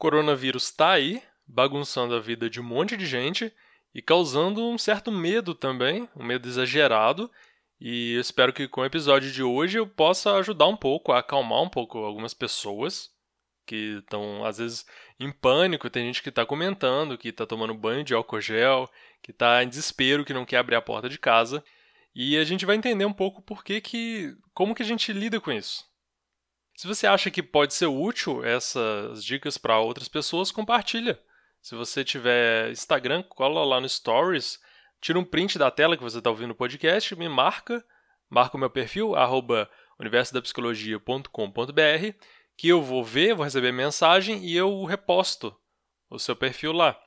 coronavírus está aí, bagunçando a vida de um monte de gente e causando um certo medo também, um medo exagerado. E eu espero que com o episódio de hoje eu possa ajudar um pouco a acalmar um pouco algumas pessoas que estão às vezes em pânico, tem gente que está comentando que está tomando banho de álcool gel, que está em desespero, que não quer abrir a porta de casa. E a gente vai entender um pouco por que que como que a gente lida com isso. Se você acha que pode ser útil essas dicas para outras pessoas, compartilha. Se você tiver Instagram, cola lá no Stories, tira um print da tela que você está ouvindo o podcast, me marca, marca o meu perfil, arroba universodapsicologia.com.br, que eu vou ver, vou receber mensagem e eu reposto o seu perfil lá.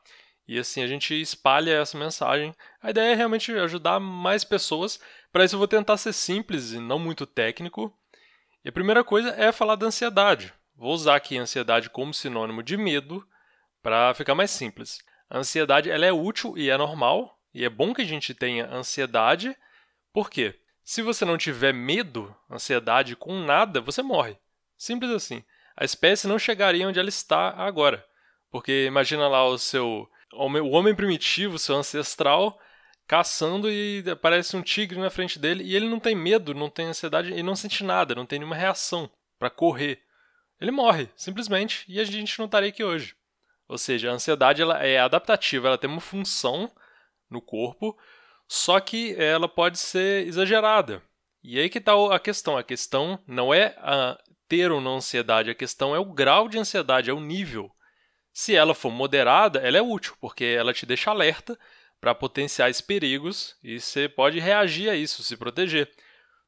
E assim a gente espalha essa mensagem. A ideia é realmente ajudar mais pessoas. Para isso eu vou tentar ser simples e não muito técnico. E a primeira coisa é falar da ansiedade. Vou usar aqui ansiedade como sinônimo de medo, para ficar mais simples. A ansiedade ela é útil e é normal, e é bom que a gente tenha ansiedade. Por quê? Se você não tiver medo, ansiedade com nada, você morre. Simples assim. A espécie não chegaria onde ela está agora. Porque imagina lá o seu o homem primitivo, seu ancestral, caçando e aparece um tigre na frente dele e ele não tem medo, não tem ansiedade e não sente nada, não tem nenhuma reação para correr. Ele morre, simplesmente, e a gente não estaria aqui hoje. Ou seja, a ansiedade ela é adaptativa, ela tem uma função no corpo, só que ela pode ser exagerada. E aí que está a questão. A questão não é a ter ou não ansiedade, a questão é o grau de ansiedade, é o nível. Se ela for moderada, ela é útil, porque ela te deixa alerta para potenciais perigos e você pode reagir a isso, se proteger.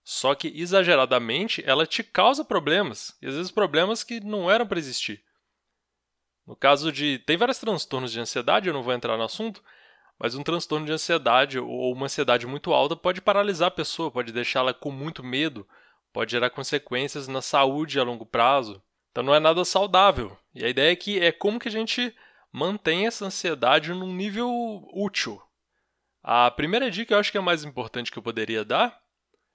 Só que exageradamente ela te causa problemas, e às vezes problemas que não eram para existir. No caso de. Tem vários transtornos de ansiedade, eu não vou entrar no assunto, mas um transtorno de ansiedade ou uma ansiedade muito alta pode paralisar a pessoa, pode deixá-la com muito medo, pode gerar consequências na saúde a longo prazo. Então não é nada saudável. E a ideia é que é como que a gente mantém essa ansiedade num nível útil. A primeira dica eu acho que é a mais importante que eu poderia dar.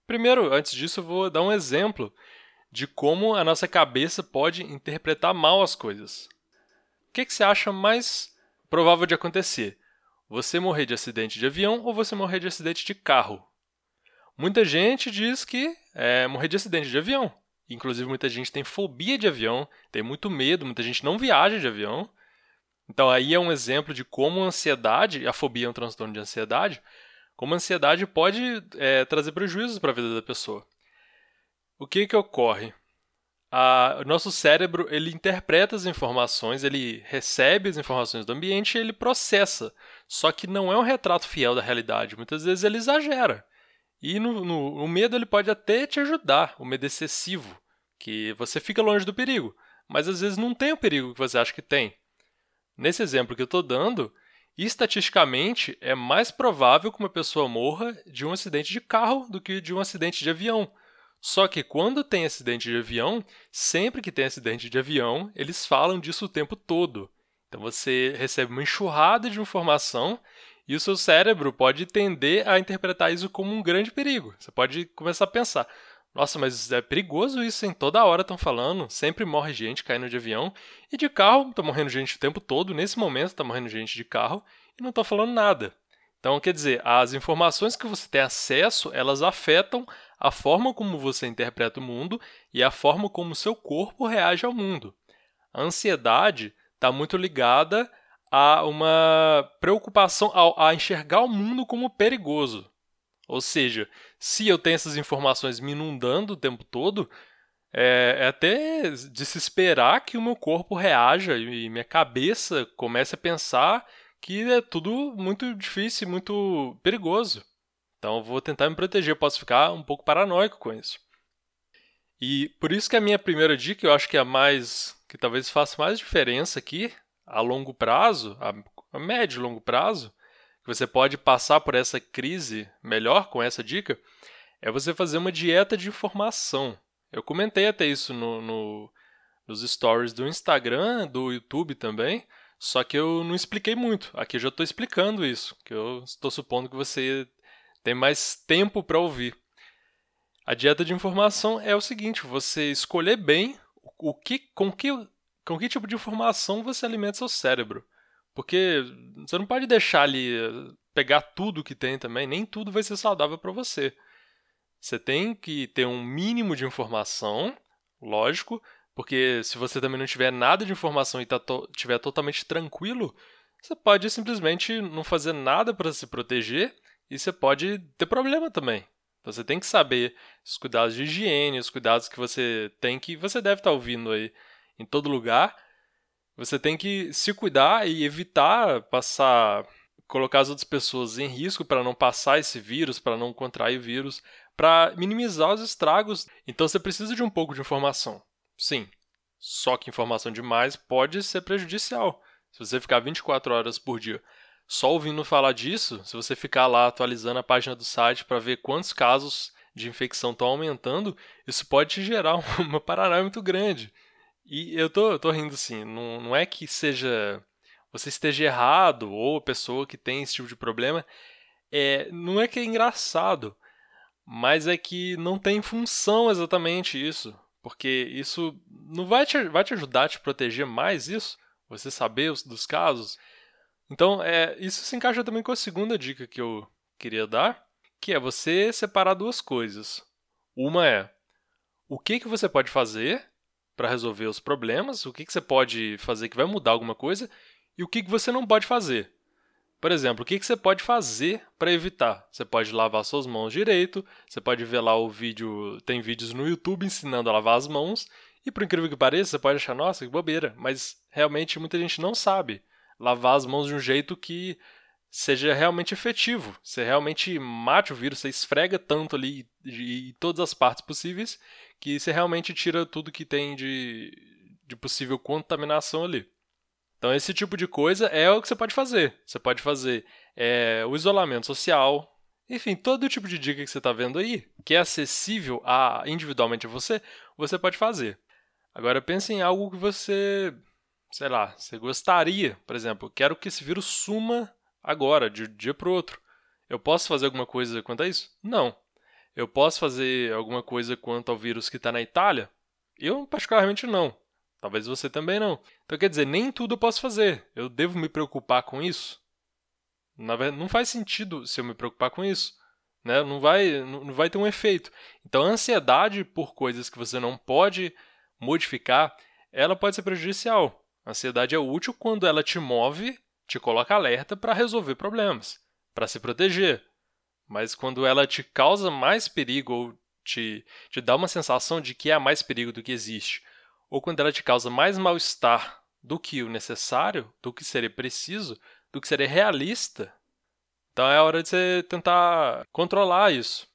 Primeiro, antes disso, eu vou dar um exemplo de como a nossa cabeça pode interpretar mal as coisas. O que, que você acha mais provável de acontecer? Você morrer de acidente de avião ou você morrer de acidente de carro? Muita gente diz que é morrer de acidente de avião. Inclusive, muita gente tem fobia de avião, tem muito medo, muita gente não viaja de avião. Então, aí é um exemplo de como a ansiedade, a fobia é um transtorno de ansiedade, como a ansiedade pode é, trazer prejuízos para a vida da pessoa. O que, que ocorre? a, o nosso cérebro ele interpreta as informações, ele recebe as informações do ambiente e ele processa. Só que não é um retrato fiel da realidade. Muitas vezes ele exagera. E no, no, o medo ele pode até te ajudar, o medo excessivo, que você fica longe do perigo, mas às vezes não tem o perigo que você acha que tem. Nesse exemplo que eu estou dando, estatisticamente é mais provável que uma pessoa morra de um acidente de carro do que de um acidente de avião. Só que quando tem acidente de avião, sempre que tem acidente de avião, eles falam disso o tempo todo. Então você recebe uma enxurrada de informação e o seu cérebro pode tender a interpretar isso como um grande perigo. Você pode começar a pensar: nossa, mas é perigoso isso, hein? Toda hora estão falando, sempre morre gente caindo de avião e de carro, está morrendo gente o tempo todo. Nesse momento está morrendo gente de carro e não estão falando nada. Então, quer dizer, as informações que você tem acesso, elas afetam a forma como você interpreta o mundo e a forma como seu corpo reage ao mundo. A ansiedade está muito ligada a uma preocupação a enxergar o mundo como perigoso. Ou seja, se eu tenho essas informações me inundando o tempo todo, é, é, até de se esperar que o meu corpo reaja e minha cabeça comece a pensar que é tudo muito difícil, muito perigoso. Então eu vou tentar me proteger, posso ficar um pouco paranoico com isso. E por isso que a minha primeira dica, eu acho que é a mais que talvez faça mais diferença aqui a longo prazo, a, médio e longo prazo, você pode passar por essa crise melhor com essa dica, é você fazer uma dieta de informação. Eu comentei até isso no, no, nos stories do Instagram, do YouTube também, só que eu não expliquei muito. Aqui eu já estou explicando isso, que eu estou supondo que você tem mais tempo para ouvir. A dieta de informação é o seguinte: você escolher bem o que, com que com que tipo de informação você alimenta seu cérebro. Porque você não pode deixar ali pegar tudo que tem também, nem tudo vai ser saudável para você. Você tem que ter um mínimo de informação, lógico, porque se você também não tiver nada de informação e tá to tiver totalmente tranquilo, você pode simplesmente não fazer nada para se proteger e você pode ter problema também. Então, você tem que saber os cuidados de higiene, os cuidados que você tem que você deve estar tá ouvindo aí em todo lugar. Você tem que se cuidar e evitar passar colocar as outras pessoas em risco para não passar esse vírus, para não contrair o vírus, para minimizar os estragos. Então você precisa de um pouco de informação. Sim. Só que informação demais pode ser prejudicial. Se você ficar 24 horas por dia só ouvindo falar disso, se você ficar lá atualizando a página do site para ver quantos casos de infecção estão aumentando, isso pode te gerar uma paranoia muito grande. E eu tô, eu tô rindo assim, não, não é que seja você esteja errado ou a pessoa que tem esse tipo de problema, é, não é que é engraçado, mas é que não tem função exatamente isso, porque isso não vai te, vai te ajudar a te proteger mais isso, você saber os, dos casos. Então, é, isso se encaixa também com a segunda dica que eu queria dar, que é você separar duas coisas. Uma é o que, que você pode fazer para resolver os problemas, o que, que você pode fazer que vai mudar alguma coisa, e o que, que você não pode fazer. Por exemplo, o que, que você pode fazer para evitar? Você pode lavar suas mãos direito, você pode ver lá o vídeo, tem vídeos no YouTube ensinando a lavar as mãos, e por incrível que pareça, você pode achar, nossa, que bobeira, mas realmente muita gente não sabe lavar as mãos de um jeito que seja realmente efetivo. Você realmente mate o vírus, você esfrega tanto ali em todas as partes possíveis que você realmente tira tudo que tem de, de possível contaminação ali. Então, esse tipo de coisa é o que você pode fazer. Você pode fazer é, o isolamento social, enfim, todo tipo de dica que você está vendo aí, que é acessível a, individualmente a você, você pode fazer. Agora, pense em algo que você, sei lá, você gostaria. Por exemplo, quero que esse vírus suma agora, de um dia para o outro. Eu posso fazer alguma coisa quanto a isso? Não. Eu posso fazer alguma coisa quanto ao vírus que está na Itália? Eu, particularmente, não. Talvez você também não. Então, quer dizer, nem tudo eu posso fazer. Eu devo me preocupar com isso? Na verdade, não faz sentido se eu me preocupar com isso. Né? Não, vai, não vai ter um efeito. Então, a ansiedade por coisas que você não pode modificar, ela pode ser prejudicial. A ansiedade é útil quando ela te move, te coloca alerta para resolver problemas, para se proteger. Mas quando ela te causa mais perigo ou te, te dá uma sensação de que há mais perigo do que existe, ou quando ela te causa mais mal-estar do que o necessário, do que seria preciso, do que seria realista, então é hora de você tentar controlar isso.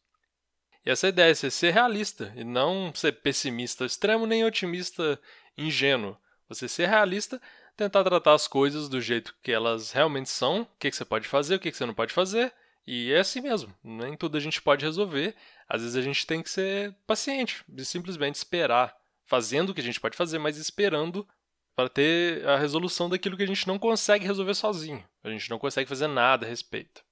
E essa ideia é ser realista e não ser pessimista extremo nem otimista ingênuo. Você ser realista, tentar tratar as coisas do jeito que elas realmente são, o que, você pode fazer, o que, que você não pode fazer, e é assim mesmo. Nem tudo a gente pode resolver. Às vezes a gente tem que ser paciente e simplesmente esperar fazendo o que a gente pode fazer, mas esperando para ter a resolução daquilo que a gente não consegue resolver sozinho. A gente não consegue fazer nada a respeito.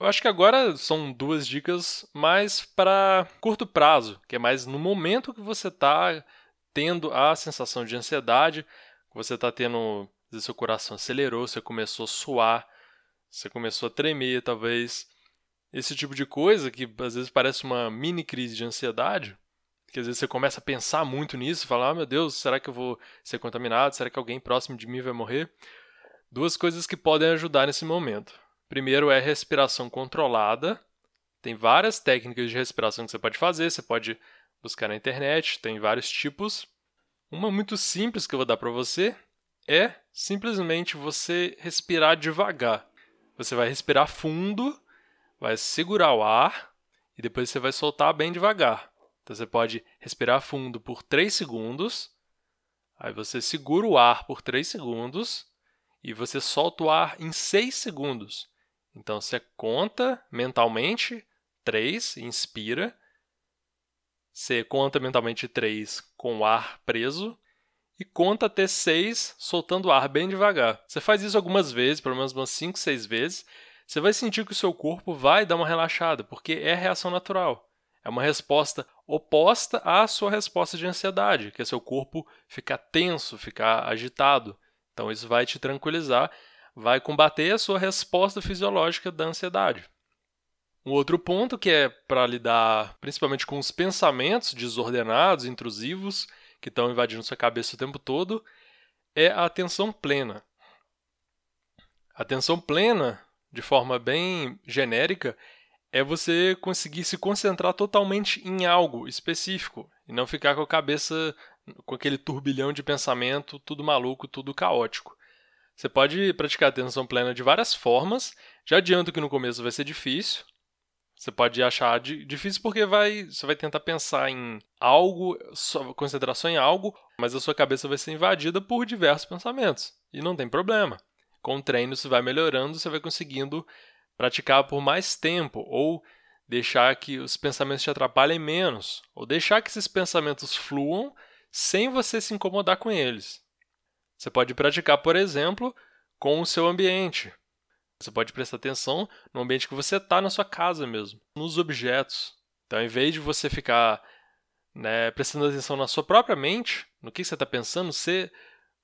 Eu acho que agora são duas dicas mais para curto prazo, que é mais no momento que você está tendo a sensação de ansiedade, que você está tendo, seu coração acelerou, você começou a suar, você começou a tremer, talvez. Esse tipo de coisa que às vezes parece uma mini crise de ansiedade, que às vezes você começa a pensar muito nisso, falar, ah, meu Deus, será que eu vou ser contaminado? Será que alguém próximo de mim vai morrer? Duas coisas que podem ajudar nesse momento. Primeiro é respiração controlada. Tem várias técnicas de respiração que você pode fazer, você pode buscar na internet, tem vários tipos. Uma muito simples que eu vou dar para você é simplesmente você respirar devagar. Você vai respirar fundo, vai segurar o ar e depois você vai soltar bem devagar. Então você pode respirar fundo por 3 segundos, aí você segura o ar por 3 segundos e você solta o ar em 6 segundos. Então você conta mentalmente 3, inspira. Você conta mentalmente 3 com o ar preso e conta até 6 soltando ar bem devagar. Você faz isso algumas vezes, pelo menos umas 5, 6 vezes. Você vai sentir que o seu corpo vai dar uma relaxada, porque é reação natural. É uma resposta oposta à sua resposta de ansiedade, que é seu corpo ficar tenso, ficar agitado. Então isso vai te tranquilizar, vai combater a sua resposta fisiológica da ansiedade. Um outro ponto que é para lidar principalmente com os pensamentos desordenados, intrusivos, que estão invadindo sua cabeça o tempo todo, é a atenção plena. A atenção plena, de forma bem genérica, é você conseguir se concentrar totalmente em algo específico e não ficar com a cabeça com aquele turbilhão de pensamento, tudo maluco, tudo caótico. Você pode praticar atenção plena de várias formas. Já adianto que no começo vai ser difícil. Você pode achar difícil porque vai, você vai tentar pensar em algo, concentração em algo, mas a sua cabeça vai ser invadida por diversos pensamentos. E não tem problema. Com o treino, você vai melhorando, você vai conseguindo praticar por mais tempo, ou deixar que os pensamentos te atrapalhem menos, ou deixar que esses pensamentos fluam sem você se incomodar com eles. Você pode praticar, por exemplo, com o seu ambiente. Você pode prestar atenção no ambiente que você está na sua casa mesmo, nos objetos. Então, em vez de você ficar né, prestando atenção na sua própria mente, no que você está pensando, você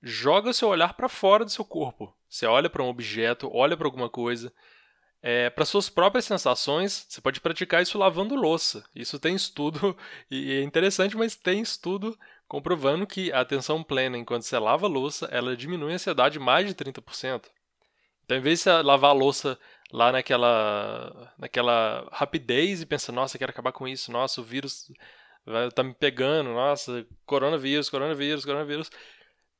joga o seu olhar para fora do seu corpo. Você olha para um objeto, olha para alguma coisa, é, para suas próprias sensações, você pode praticar isso lavando louça. Isso tem estudo, e é interessante, mas tem estudo comprovando que a atenção plena enquanto você lava louça, ela diminui a ansiedade mais de 30%. Então, em vez de lavar a louça lá naquela, naquela rapidez e pensar, nossa, quero acabar com isso, nossa, o vírus tá me pegando, nossa, coronavírus, coronavírus, coronavírus.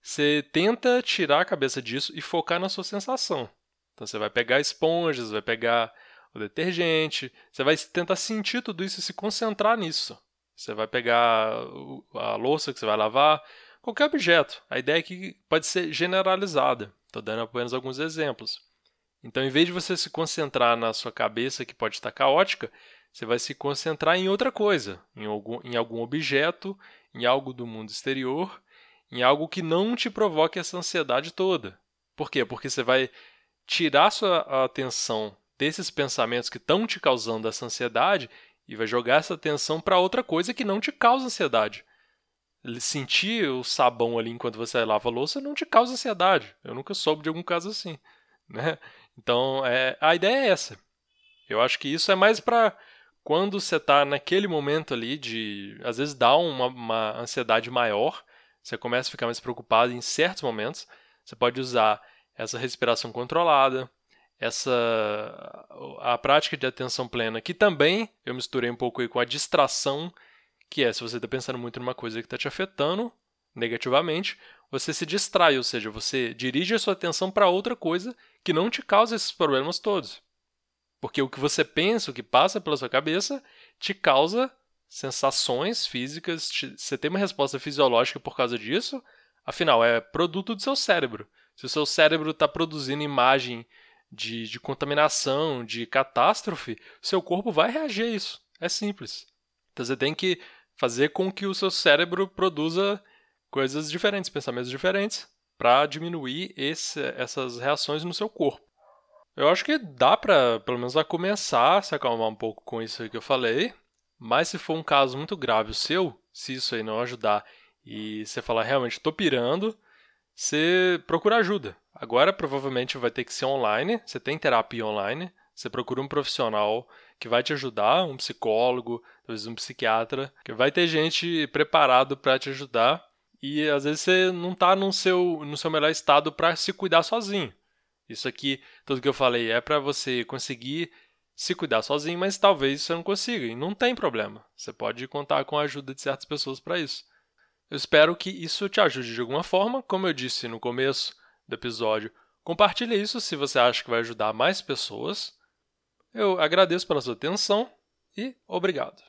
Você tenta tirar a cabeça disso e focar na sua sensação. Então você vai pegar esponjas, vai pegar o detergente, você vai tentar sentir tudo isso e se concentrar nisso. Você vai pegar a louça que você vai lavar, qualquer objeto. A ideia é que pode ser generalizada. Estou dando apenas alguns exemplos. Então, em vez de você se concentrar na sua cabeça, que pode estar caótica, você vai se concentrar em outra coisa, em algum, em algum objeto, em algo do mundo exterior, em algo que não te provoque essa ansiedade toda. Por quê? Porque você vai tirar sua atenção desses pensamentos que estão te causando essa ansiedade e vai jogar essa atenção para outra coisa que não te causa ansiedade. Sentir o sabão ali enquanto você lava a louça não te causa ansiedade. Eu nunca soube de algum caso assim. Né? Então, é, a ideia é essa. Eu acho que isso é mais para quando você está naquele momento ali de. Às vezes dá uma, uma ansiedade maior, você começa a ficar mais preocupado em certos momentos. Você pode usar essa respiração controlada, essa a prática de atenção plena, que também eu misturei um pouco aí com a distração, que é se você está pensando muito numa coisa que está te afetando negativamente, você se distrai, ou seja, você dirige a sua atenção para outra coisa que não te causa esses problemas todos. Porque o que você pensa, o que passa pela sua cabeça, te causa sensações físicas, te, você tem uma resposta fisiológica por causa disso, afinal, é produto do seu cérebro. Se o seu cérebro está produzindo imagem de, de contaminação, de catástrofe, seu corpo vai reagir a isso. É simples. Então você tem que fazer com que o seu cérebro produza coisas diferentes, pensamentos diferentes, para diminuir esse, essas reações no seu corpo. Eu acho que dá para, pelo menos, a começar a se acalmar um pouco com isso que eu falei, mas se for um caso muito grave o seu, se isso aí não ajudar e você falar realmente estou pirando, você procura ajuda. Agora provavelmente vai ter que ser online, você tem terapia online, você procura um profissional que vai te ajudar, um psicólogo, talvez um psiquiatra, que vai ter gente preparado para te ajudar e às vezes você não está no seu, no seu melhor estado para se cuidar sozinho. Isso aqui, tudo que eu falei, é para você conseguir se cuidar sozinho, mas talvez você não consiga, e não tem problema. Você pode contar com a ajuda de certas pessoas para isso. Eu espero que isso te ajude de alguma forma. Como eu disse no começo do episódio, compartilhe isso se você acha que vai ajudar mais pessoas. Eu agradeço pela sua atenção e obrigado.